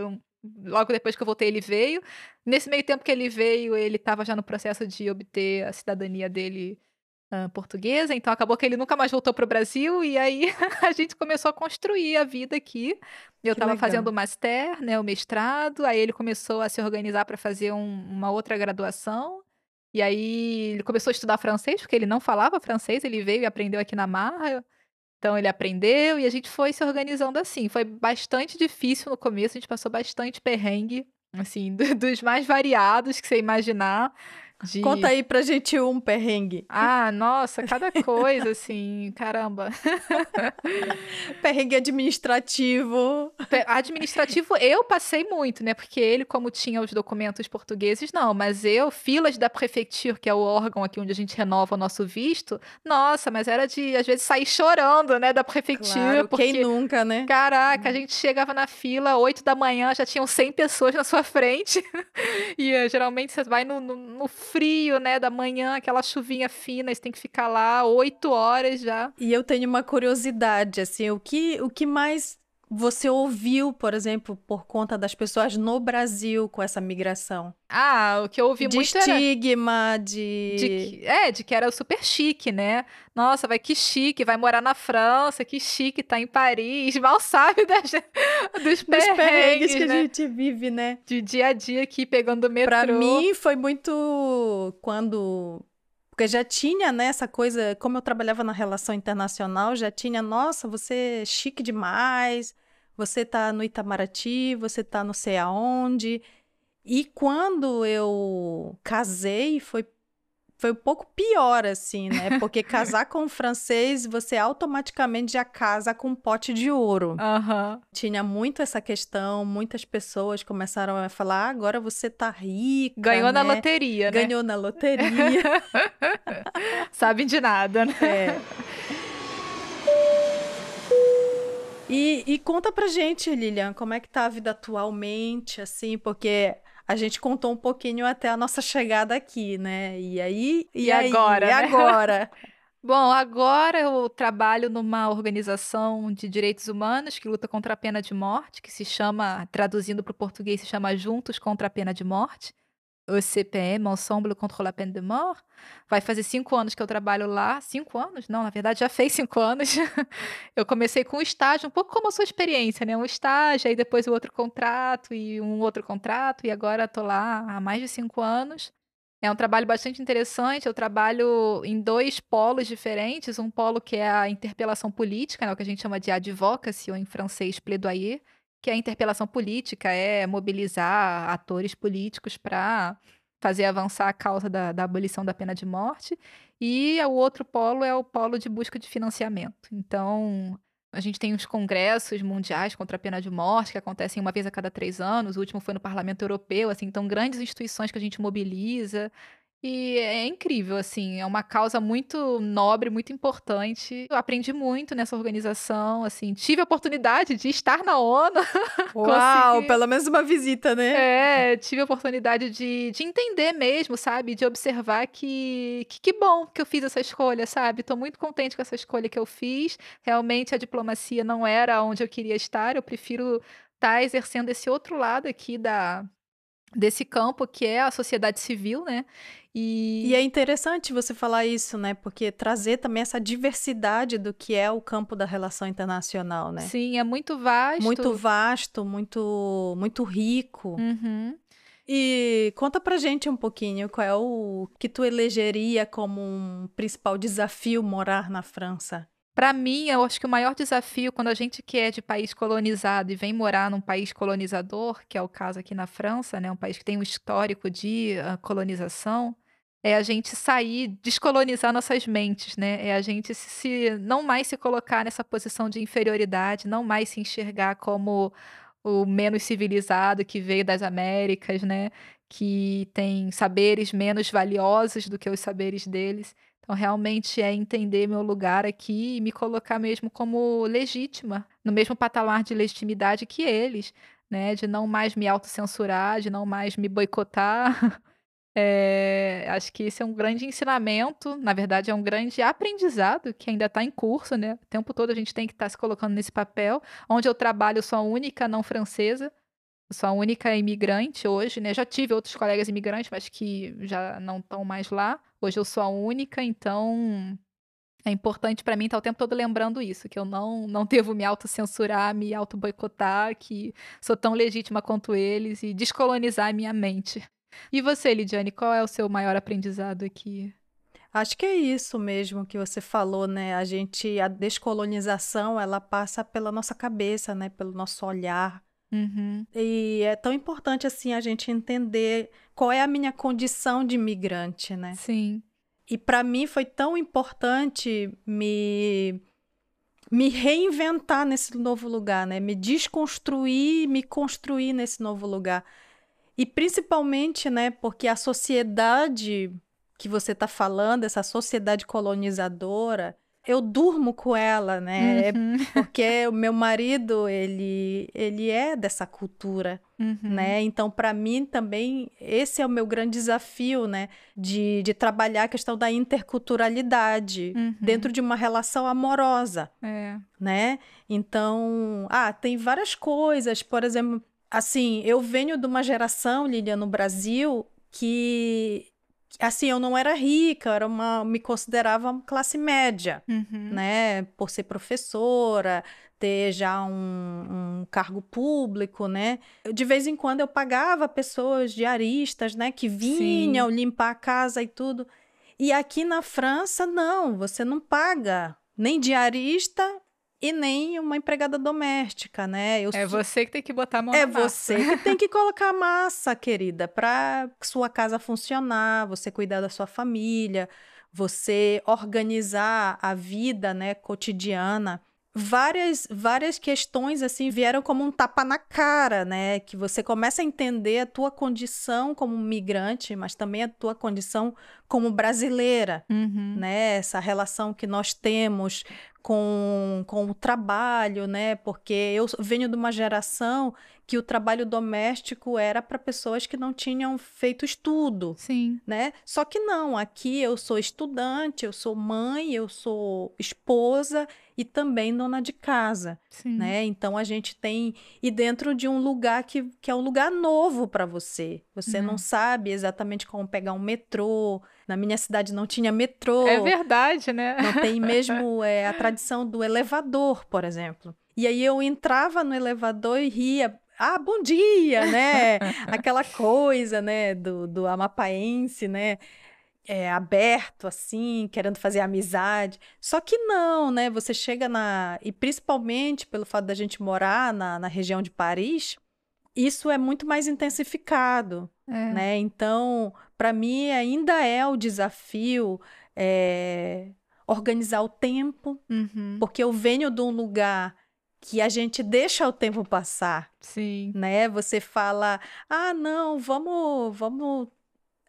logo depois que eu voltei, ele veio. Nesse meio tempo que ele veio, ele estava já no processo de obter a cidadania dele uh, portuguesa, então acabou que ele nunca mais voltou para o Brasil, e aí a gente começou a construir a vida aqui. Eu estava fazendo o master, né, o mestrado, aí ele começou a se organizar para fazer um, uma outra graduação. E aí ele começou a estudar francês, porque ele não falava francês, ele veio e aprendeu aqui na Marra. Então ele aprendeu e a gente foi se organizando assim. Foi bastante difícil no começo, a gente passou bastante perrengue, assim, dos mais variados que você imaginar. De... Conta aí pra gente um perrengue. Ah, nossa, cada coisa, assim, caramba. perrengue administrativo. Administrativo eu passei muito, né? Porque ele, como tinha os documentos portugueses, não. Mas eu, filas da prefeitura, que é o órgão aqui onde a gente renova o nosso visto, nossa, mas era de, às vezes, sair chorando, né, da prefeitura. Claro, porque, quem nunca, né? Caraca, a uhum. gente chegava na fila, 8 da manhã, já tinham 100 pessoas na sua frente. e eh, geralmente você vai no, no, no frio, né, da manhã, aquela chuvinha fina, você tem que ficar lá oito horas já. E eu tenho uma curiosidade, assim, o que, o que mais você ouviu, por exemplo, por conta das pessoas no Brasil com essa migração? Ah, o que eu ouvi de muito estigma, era... de... de... É, de que era super chique, né? Nossa, vai que chique, vai morar na França, que chique, tá em Paris. Mal sabe das... dos perrengues, perrengues que né? a gente vive, né? De dia a dia aqui, pegando o metrô. Pra mim, foi muito... Quando porque já tinha, né, essa coisa, como eu trabalhava na relação internacional, já tinha, nossa, você é chique demais, você tá no Itamaraty, você tá não sei aonde. E quando eu casei, foi foi um pouco pior, assim, né? Porque casar com um francês, você automaticamente já casa com um pote de ouro. Uhum. Tinha muito essa questão, muitas pessoas começaram a falar: ah, agora você tá rica. Ganhou né? na loteria, né? Ganhou na loteria. Sabem de nada, né? É. E, e, conta pra gente, Lilian, como é que tá a vida atualmente, assim, porque a gente contou um pouquinho até a nossa chegada aqui, né? E aí. E, e aí, agora? E né? agora? Bom, agora eu trabalho numa organização de direitos humanos que luta contra a pena de morte, que se chama, traduzindo para o português, se chama Juntos contra a Pena de Morte. O CPM, Ensemble contre la peine de mort. Vai fazer cinco anos que eu trabalho lá. Cinco anos? Não, na verdade já fez cinco anos. eu comecei com um estágio, um pouco como a sua experiência, né? Um estágio, aí depois o outro contrato e um outro contrato, e agora estou lá há mais de cinco anos. É um trabalho bastante interessante. Eu trabalho em dois polos diferentes. Um polo que é a interpelação política, né, o que a gente chama de advocacy, ou em francês, plaidoyer, que a interpelação política, é mobilizar atores políticos para fazer avançar a causa da, da, abolição da pena de morte. E o outro polo é o polo de busca de financiamento. Então, a gente tem os congressos mundiais contra a pena de morte, que acontecem uma vez a cada três anos. O último foi no Parlamento Europeu, assim, então grandes instituições que a gente mobiliza. E é incrível, assim, é uma causa muito nobre, muito importante. Eu aprendi muito nessa organização, assim, tive a oportunidade de estar na ONU. Uau, pelo menos uma visita, né? É, tive a oportunidade de, de entender mesmo, sabe? De observar que, que que bom que eu fiz essa escolha, sabe? Tô muito contente com essa escolha que eu fiz. Realmente a diplomacia não era onde eu queria estar, eu prefiro estar tá exercendo esse outro lado aqui da desse campo que é a sociedade civil, né? E... e... é interessante você falar isso, né? Porque trazer também essa diversidade do que é o campo da relação internacional, né? Sim, é muito vasto. Muito vasto, muito, muito rico. Uhum. E conta pra gente um pouquinho qual é o que tu elegeria como um principal desafio morar na França. Para mim, eu acho que o maior desafio quando a gente que é de país colonizado e vem morar num país colonizador, que é o caso aqui na França, né, um país que tem um histórico de uh, colonização, é a gente sair, descolonizar nossas mentes, né? É a gente se, se, não mais se colocar nessa posição de inferioridade, não mais se enxergar como o menos civilizado que veio das Américas, né? Que tem saberes menos valiosos do que os saberes deles. Então, realmente é entender meu lugar aqui e me colocar mesmo como legítima, no mesmo patamar de legitimidade que eles, né? De não mais me autocensurar, de não mais me boicotar. É, acho que esse é um grande ensinamento, na verdade, é um grande aprendizado que ainda está em curso, né? O tempo todo a gente tem que estar tá se colocando nesse papel. Onde eu trabalho, sou a única não francesa, sou a única imigrante hoje, né? Já tive outros colegas imigrantes, mas que já não estão mais lá. Hoje eu sou a única, então é importante para mim estar tá o tempo todo lembrando isso, que eu não, não devo me autocensurar, me auto-boicotar, que sou tão legítima quanto eles e descolonizar a minha mente. E você, Lidiane, qual é o seu maior aprendizado aqui? Acho que é isso mesmo que você falou, né? A gente, a descolonização, ela passa pela nossa cabeça, né? Pelo nosso olhar. Uhum. E é tão importante assim a gente entender qual é a minha condição de imigrante, né? Sim. E para mim foi tão importante me me reinventar nesse novo lugar, né? Me desconstruir, me construir nesse novo lugar. E principalmente, né, porque a sociedade que você está falando, essa sociedade colonizadora, eu durmo com ela, né? Uhum. Porque o meu marido, ele, ele é dessa cultura, uhum. né? Então, para mim também, esse é o meu grande desafio, né? De, de trabalhar a questão da interculturalidade uhum. dentro de uma relação amorosa, é. né? Então, ah, tem várias coisas, por exemplo, assim, eu venho de uma geração, Lilian, no Brasil, que assim, eu não era rica, era uma, me considerava classe média, uhum. né? Por ser professora, ter já um, um, cargo público, né? De vez em quando eu pagava pessoas diaristas, né? Que vinham Sim. limpar a casa e tudo. E aqui na França, não, você não paga nem diarista e nem uma empregada doméstica, né? Eu é você que tem que botar a mão é na massa. É você que tem que colocar massa, querida, para sua casa funcionar, você cuidar da sua família, você organizar a vida, né, cotidiana várias várias questões assim vieram como um tapa na cara, né? Que você começa a entender a tua condição como migrante, mas também a tua condição como brasileira, uhum. né? Essa relação que nós temos com, com o trabalho, né? Porque eu venho de uma geração que o trabalho doméstico era para pessoas que não tinham feito estudo. Sim. Né? Só que não, aqui eu sou estudante, eu sou mãe, eu sou esposa e também dona de casa, Sim. né? Então a gente tem e dentro de um lugar que, que é um lugar novo para você. Você Uhum. não sabe exatamente como pegar um metrô. Na minha cidade não tinha metrô. É verdade, né? Não tem mesmo é, a tradição do elevador, por exemplo. E aí eu entrava no elevador e ria. Ah, bom dia, né? Aquela coisa, né, do, do amapaense, né? É, aberto, assim, querendo fazer amizade. Só que não, né? Você chega na. E principalmente pelo fato da gente morar na, na região de Paris, isso é muito mais intensificado É. né? Então, para mim ainda é o desafio é, organizar o tempo, Uhum. porque eu venho de um lugar que a gente deixa o tempo passar, Sim. né? Você fala, ah, não, vamos, vamos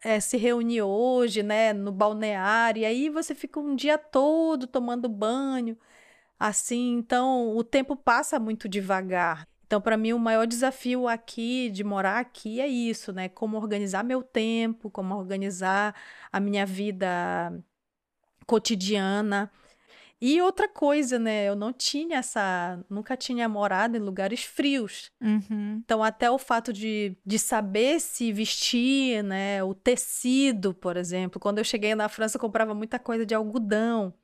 é, se reunir hoje, né, no balneário, e aí você fica um dia todo tomando banho, assim, então o tempo passa muito devagar. Então, para mim, o maior desafio aqui, de morar aqui, é isso, né? Como organizar meu tempo, como organizar a minha vida cotidiana. E outra coisa, né? Eu não tinha essa. Nunca tinha morado em lugares frios. Uhum. Então, até o fato de, de saber se vestir, né? O tecido, por exemplo. Quando eu cheguei na França, eu comprava muita coisa de algodão.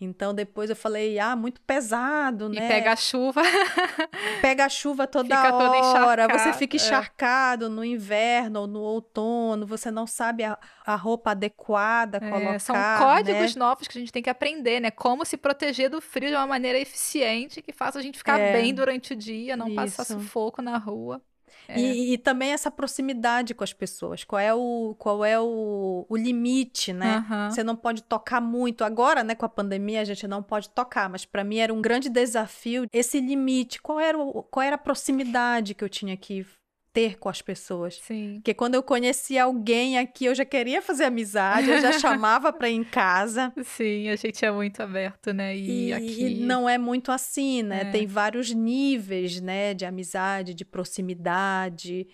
Então, depois eu falei, ah, muito pesado, E né? pega a chuva. Pega a chuva toda Fica todo hora, você encharcado, fica é. encharcado no inverno ou no outono, você não sabe a, a roupa adequada É, colocar, são né? códigos novos que a gente tem que aprender, né? Como se proteger do frio de uma maneira eficiente que faça a gente ficar É. bem durante o dia, não passar Isso. sufoco na rua. É. E, e também essa proximidade com as pessoas. Qual é o, qual é o, o limite, né? Aham. Você não pode tocar muito. Agora, né, com a pandemia, a gente não pode tocar, mas para mim era um grande desafio esse limite. Qual era, o, qual era a proximidade que eu tinha que ter com as pessoas? Sim. Porque quando eu conhecia alguém aqui, eu já queria fazer amizade, eu já chamava para ir em casa. Sim, a gente é muito aberto, né? E, E, aqui. não é muito assim, né? É. Tem vários níveis, né, de amizade, de proximidade.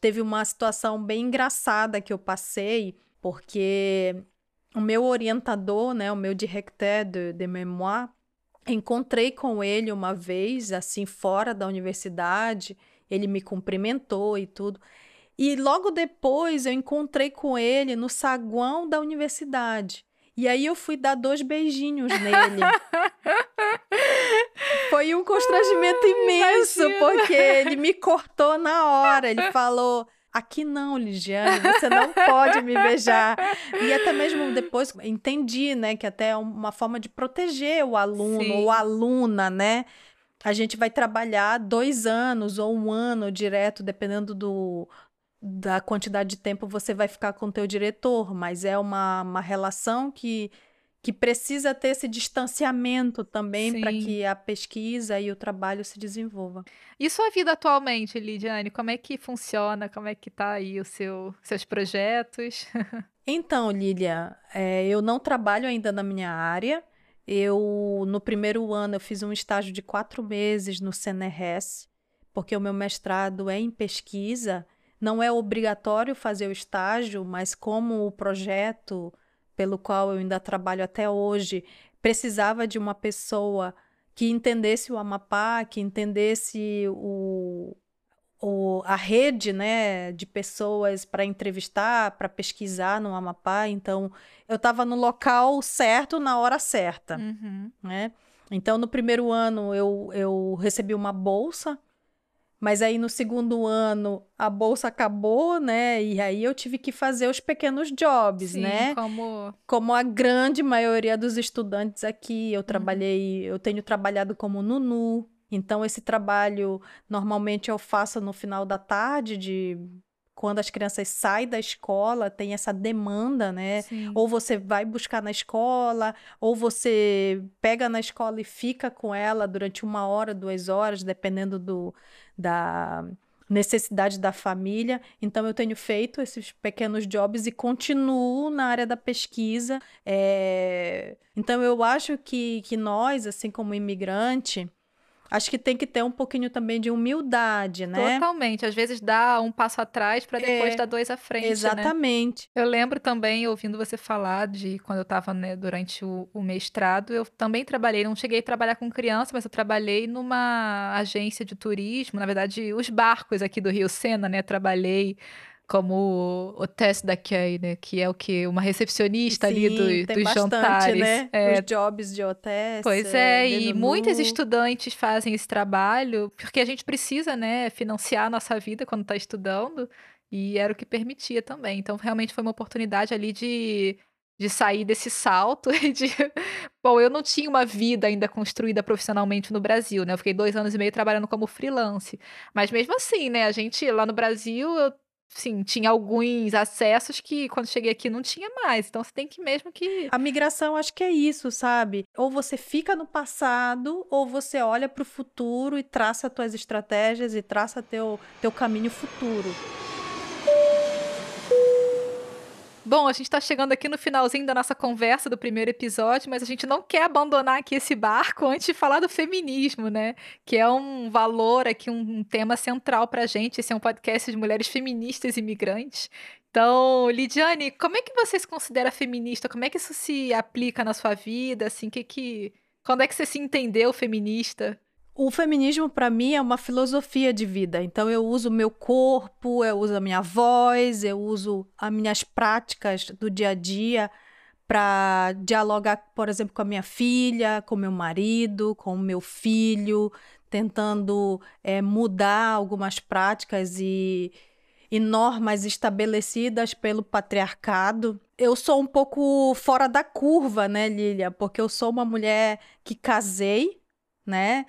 Teve uma situação bem engraçada que eu passei, porque o meu orientador, né, o meu directeur de, de mémoire, encontrei com ele uma vez, assim, fora da universidade, ele me cumprimentou e tudo. E logo depois eu encontrei com ele no saguão da universidade. E aí eu fui dar dois beijinhos nele. Foi um constrangimento imenso, imagino. porque ele me cortou na hora. Ele falou: Aqui não, Ligiane, você não pode me beijar. E até mesmo depois entendi, né, que até é uma forma de proteger o aluno Sim. ou a aluna, né? A gente vai trabalhar dois anos ou um ano direto, dependendo do, da quantidade de tempo você vai ficar com o teu diretor, mas é uma, uma relação que, que precisa ter esse distanciamento também para que a pesquisa e o trabalho se desenvolva. E sua vida atualmente, Lidiane, como é que funciona? Como é que tá aí os seu, seus projetos? Então, Lilia, é, eu não trabalho ainda na minha área. Eu, no primeiro ano, eu fiz um estágio de quatro meses no CNRS, porque o meu mestrado é em pesquisa. Não é obrigatório fazer o estágio, mas como o projeto pelo qual eu ainda trabalho até hoje precisava de uma pessoa que entendesse o Amapá, que entendesse o, o, a rede né, de pessoas para entrevistar, para pesquisar no Amapá. Então, eu estava no local certo, na hora certa. Uhum. Né? Então, no primeiro ano, eu, eu recebi uma bolsa, mas aí no segundo ano a bolsa acabou, né? E aí eu tive que fazer os pequenos jobs, Sim, né? como Como a grande maioria dos estudantes aqui, eu trabalhei, eu tenho trabalhado como Nunu. Então, esse trabalho normalmente eu faço no final da tarde, de quando as crianças saem da escola, tem essa demanda, né? Sim. Ou você vai buscar na escola, ou você pega na escola e fica com ela durante uma hora, duas horas, dependendo do, da necessidade da família. Então, eu tenho feito esses pequenos jobs e continuo na área da pesquisa. É, Então, eu acho que, que nós, assim como imigrante, Acho que tem que ter um pouquinho também de humildade, né? Totalmente. Às vezes dá um passo atrás para depois é, dar dois à frente. Né? Exatamente. Né? Eu lembro também, ouvindo você falar de quando eu estava né, durante o, o, mestrado, eu também trabalhei, não cheguei a trabalhar com criança, mas eu trabalhei numa agência de turismo, na verdade, os barcos aqui do Rio Sena, né? Trabalhei como o teste da Kay, né? Que é o que? Uma recepcionista Sim, ali do, tem dos bastante, jantares. Né? É. Os jobs de hotéis. Pois é, é e muitos estudantes fazem esse trabalho porque a gente precisa, né, financiar a nossa vida quando está estudando. E era o que permitia também. Então, realmente foi uma oportunidade ali de, de sair desse salto e de. Bom, eu não tinha uma vida ainda construída profissionalmente no Brasil, né? Eu fiquei dois anos e meio trabalhando como freelance. Mas mesmo assim, né? A gente lá no Brasil, eu sim, tinha alguns acessos que quando cheguei aqui não tinha mais. Então você tem que mesmo que. A migração acho que é isso, sabe? Ou você fica no passado, ou você olha para o futuro e traça as tuas estratégias e traça teu, teu caminho futuro. Bom, a gente está chegando aqui no finalzinho da nossa conversa do primeiro episódio, mas a gente não quer abandonar aqui esse barco antes de falar do feminismo, né? Que é um valor aqui, um tema central para a gente. Esse é um podcast de mulheres feministas imigrantes. Então, Lidiane, como é que você se considera feminista? Como é que isso se aplica na sua vida? Assim, que que... Quando é que você se entendeu feminista? O feminismo, para mim, é uma filosofia de vida. Então, eu uso o meu corpo, eu uso a minha voz, eu uso as minhas práticas do dia a dia para dialogar, por exemplo, com a minha filha, com meu marido, com o meu filho, tentando é, mudar algumas práticas e, e normas estabelecidas pelo patriarcado. Eu sou um pouco fora da curva, né, Lilia? Porque eu sou uma mulher que casei, né?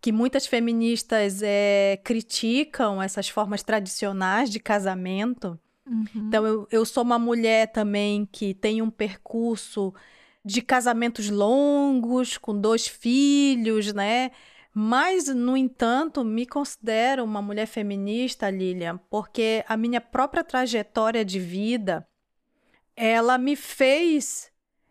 Que muitas feministas é, criticam essas formas tradicionais de casamento. Uhum. Então, eu, eu sou uma mulher também que tem um percurso de casamentos longos, com dois filhos, né? Mas, no entanto, me considero uma mulher feminista, Lilian, porque a minha própria trajetória de vida, ela me fez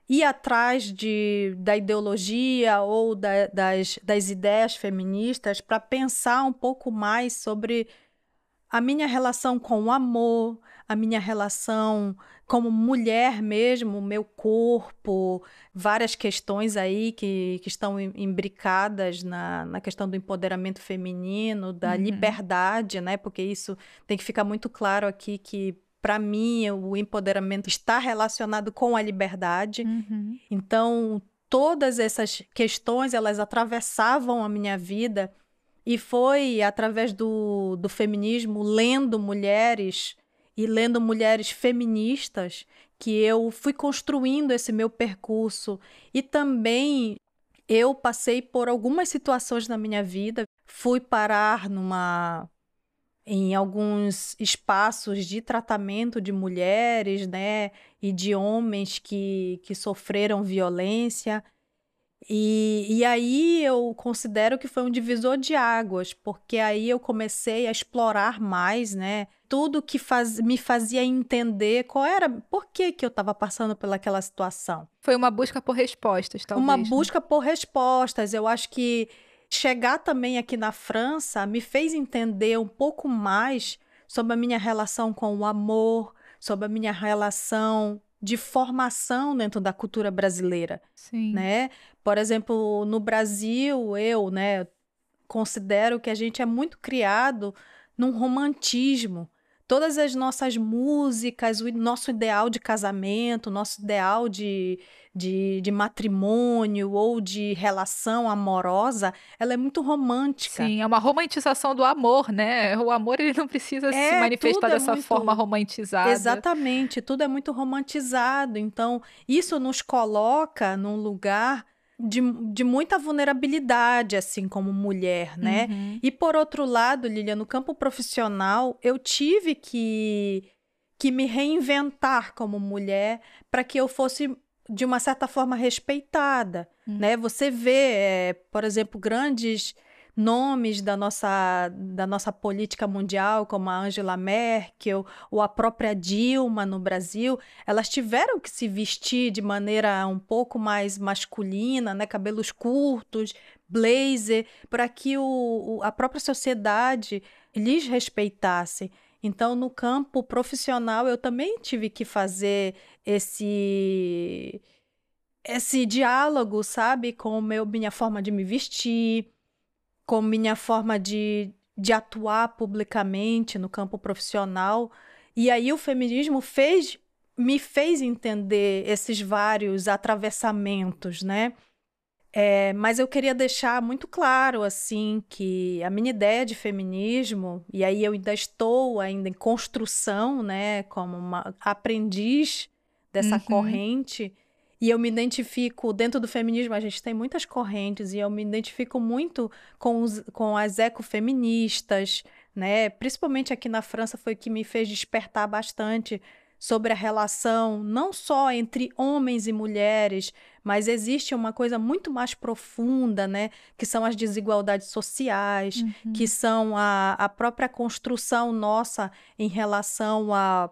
ir atrás de, da ideologia ou da, das, das ideias feministas para pensar um pouco mais sobre a minha relação com o amor, a minha relação como mulher mesmo, o meu corpo, várias questões aí que, que estão imbricadas na, na questão do empoderamento feminino, da uhum. liberdade, né? Porque isso tem que ficar muito claro aqui que para mim, o empoderamento está relacionado com a liberdade. Uhum. Então, todas essas questões, elas atravessavam a minha vida e foi através do, do feminismo, lendo mulheres e lendo mulheres feministas, que eu fui construindo esse meu percurso. E também eu passei por algumas situações na minha vida, fui parar numa em alguns espaços de tratamento de mulheres, né, e de homens que, que sofreram violência. E, e aí eu considero que foi um divisor de águas, porque aí eu comecei a explorar mais, né, tudo que faz, me fazia entender qual era, por que, que eu estava passando pelaquela situação. Foi uma busca por respostas, talvez. Uma né? busca por respostas. Eu acho que chegar também aqui na França me fez entender um pouco mais sobre a minha relação com o amor, sobre a minha relação de formação dentro da cultura brasileira, Sim. né? Por exemplo, no Brasil, eu, né, considero que a gente é muito criado num romantismo, todas as nossas músicas, o nosso ideal de casamento, nosso ideal de, de, de, matrimônio ou de relação amorosa, ela é muito romântica. Sim, é uma romantização do amor, né? O amor ele não precisa é, se manifestar é dessa muito... forma romantizada. Exatamente, tudo é muito romantizado. Então, isso nos coloca num lugar de, de muita vulnerabilidade, assim, como mulher, né? Uhum. E por outro lado, Lilia, no campo profissional, eu tive que, que me reinventar como mulher para que eu fosse, de uma certa forma, respeitada, uhum. né? Você vê, é, por exemplo, grandes nomes da nossa, da nossa política mundial, como a Angela Merkel ou a própria Dilma no Brasil, elas tiveram que se vestir de maneira um pouco mais masculina, né? cabelos curtos, blazer, para que o, o, a própria sociedade lhes respeitasse. Então, no campo profissional, eu também tive que fazer esse esse diálogo, sabe, com meu, minha forma de me vestir, com minha forma de, de atuar publicamente no campo profissional. E aí o feminismo fez me fez entender esses vários atravessamentos, né? É, mas eu queria deixar muito claro assim que a minha ideia de feminismo e aí eu ainda estou ainda em construção, né, como uma aprendiz dessa uhum. corrente e eu me identifico, dentro do feminismo, a gente tem muitas correntes, e eu me identifico muito com, os, com as ecofeministas, né? Principalmente aqui na França foi o que me fez despertar bastante sobre a relação não só entre homens e mulheres, mas existe uma coisa muito mais profunda, né? Que são as desigualdades sociais, uhum. que são a, a própria construção nossa em relação a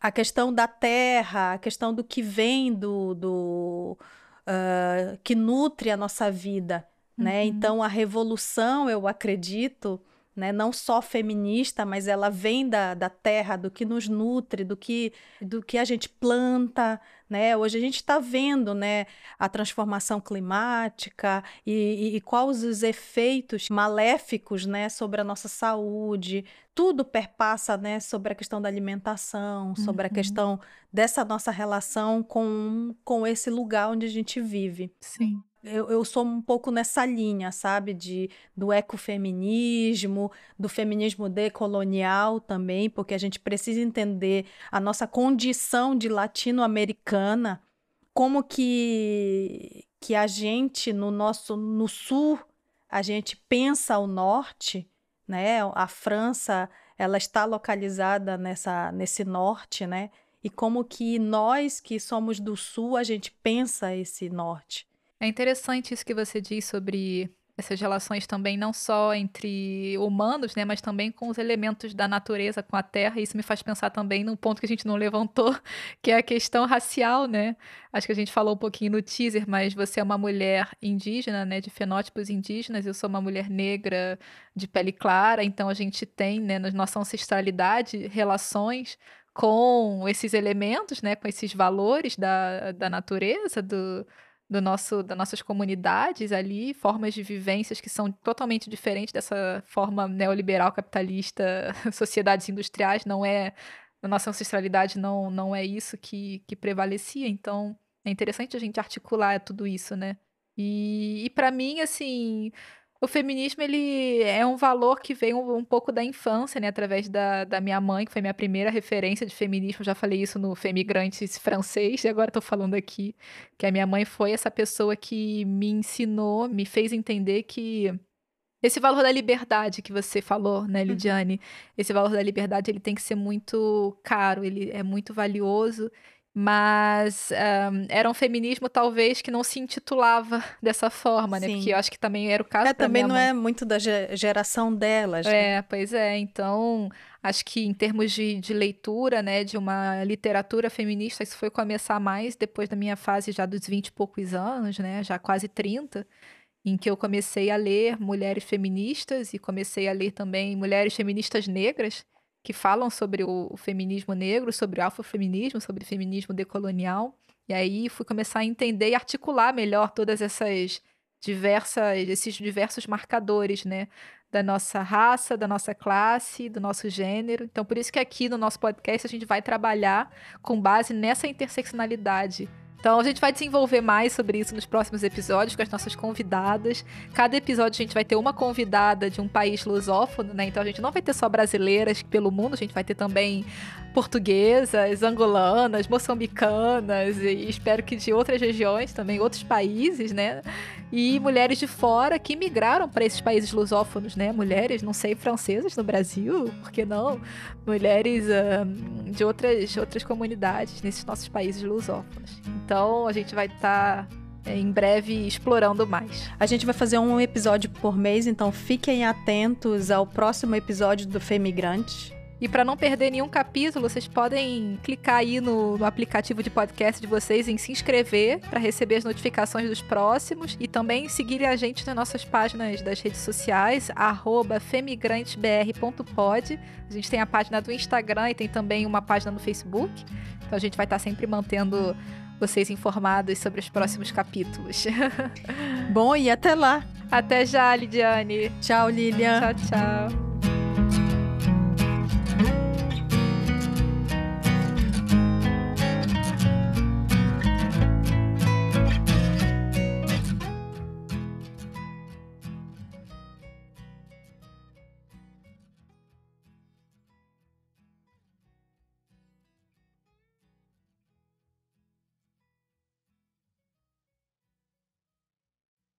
a questão da terra, a questão do que vem do, do uh, que nutre a nossa vida, né? Uhum. Então a revolução, eu acredito, né? Não só feminista, mas ela vem da, da terra, do que nos nutre, do que, do que a gente planta, né? Hoje a gente está vendo, né, a transformação climática e, e, e, quais os efeitos maléficos, né, sobre a nossa saúde. Tudo perpassa, né, sobre a questão da alimentação, sobre uhum. a questão dessa nossa relação com, com esse lugar onde a gente vive. Sim eu, eu sou um pouco nessa linha, sabe? De, do ecofeminismo, do feminismo decolonial também, porque a gente precisa entender a nossa condição de latino-americana, como que, que a gente, no nosso no sul, a gente pensa o norte, né? A França, ela está localizada nessa, nesse norte, né? E como que nós que somos do sul, a gente pensa esse norte. É interessante isso que você diz sobre essas relações também não só entre humanos, né, mas também com os elementos da natureza, com a terra. Isso me faz pensar também num ponto que a gente não levantou, que é a questão racial, né? Acho que a gente falou um pouquinho no teaser, mas você é uma mulher indígena, né, de fenótipos indígenas. Eu sou uma mulher negra de pele clara, então a gente tem, né, na nossa ancestralidade relações com esses elementos, né, com esses valores da, da natureza, do do nosso, das nossas comunidades ali, formas de vivências que são totalmente diferentes dessa forma neoliberal capitalista, sociedades industriais, não é, na nossa ancestralidade não, não é isso que, que prevalecia, então é interessante a gente articular tudo isso, né? E, e para mim, assim, o feminismo ele é um valor que vem um, um, pouco da infância, né? Através da, da minha mãe, que foi minha primeira referência de feminismo. Já falei isso no Femigrantes francês e agora estou falando aqui que a minha mãe foi essa pessoa que me ensinou, me fez entender que esse valor da liberdade que você falou, né, uhum. Lidiane? Esse valor da liberdade ele tem que ser muito caro, ele é muito valioso mas um, era um feminismo talvez que não se intitulava dessa forma, né? Sim. Porque eu acho que também era o caso é, também não é muito da geração delas. Né? É, pois é. Então, acho que em termos de, de leitura, né, de uma literatura feminista, isso foi começar mais depois da minha fase já dos 20 e poucos anos, né? Já quase 30 em que eu comecei a ler mulheres feministas e comecei a ler também mulheres feministas negras que falam sobre o, feminismo negro, sobre o afrofeminismo, sobre o feminismo decolonial. E aí fui começar a entender e articular melhor todas essas diversas, esses diversos marcadores, né? Da nossa raça, da nossa classe, do nosso gênero. Então, por isso que aqui no nosso podcast a gente vai trabalhar com base nessa interseccionalidade então a gente vai desenvolver mais sobre isso nos próximos episódios com as nossas convidadas. Cada episódio a gente vai ter uma convidada de um país lusófono, né? Então a gente não vai ter só brasileiras pelo mundo, a gente vai ter também portuguesas, angolanas, moçambicanas e espero que de outras regiões também, outros países, né? E mulheres de fora que migraram para esses países lusófonos, né? Mulheres, não sei, francesas no Brasil, por que não? Mulheres um, de outras, outras comunidades nesses nossos países lusófonos. Então a gente vai estar tá é, em breve explorando mais. A gente vai fazer um episódio por mês, então fiquem atentos ao próximo episódio do Femigrante. E para não perder nenhum capítulo, vocês podem clicar aí no, no aplicativo de podcast de vocês em se inscrever para receber as notificações dos próximos e também seguir a gente nas nossas páginas das redes sociais, femigrantesbr.pod. A gente tem a página do Instagram e tem também uma página no Facebook. Então a gente vai estar sempre mantendo vocês informados sobre os próximos capítulos. Bom, e até lá. Até já, Lidiane. Tchau, Lilian. Tchau, tchau.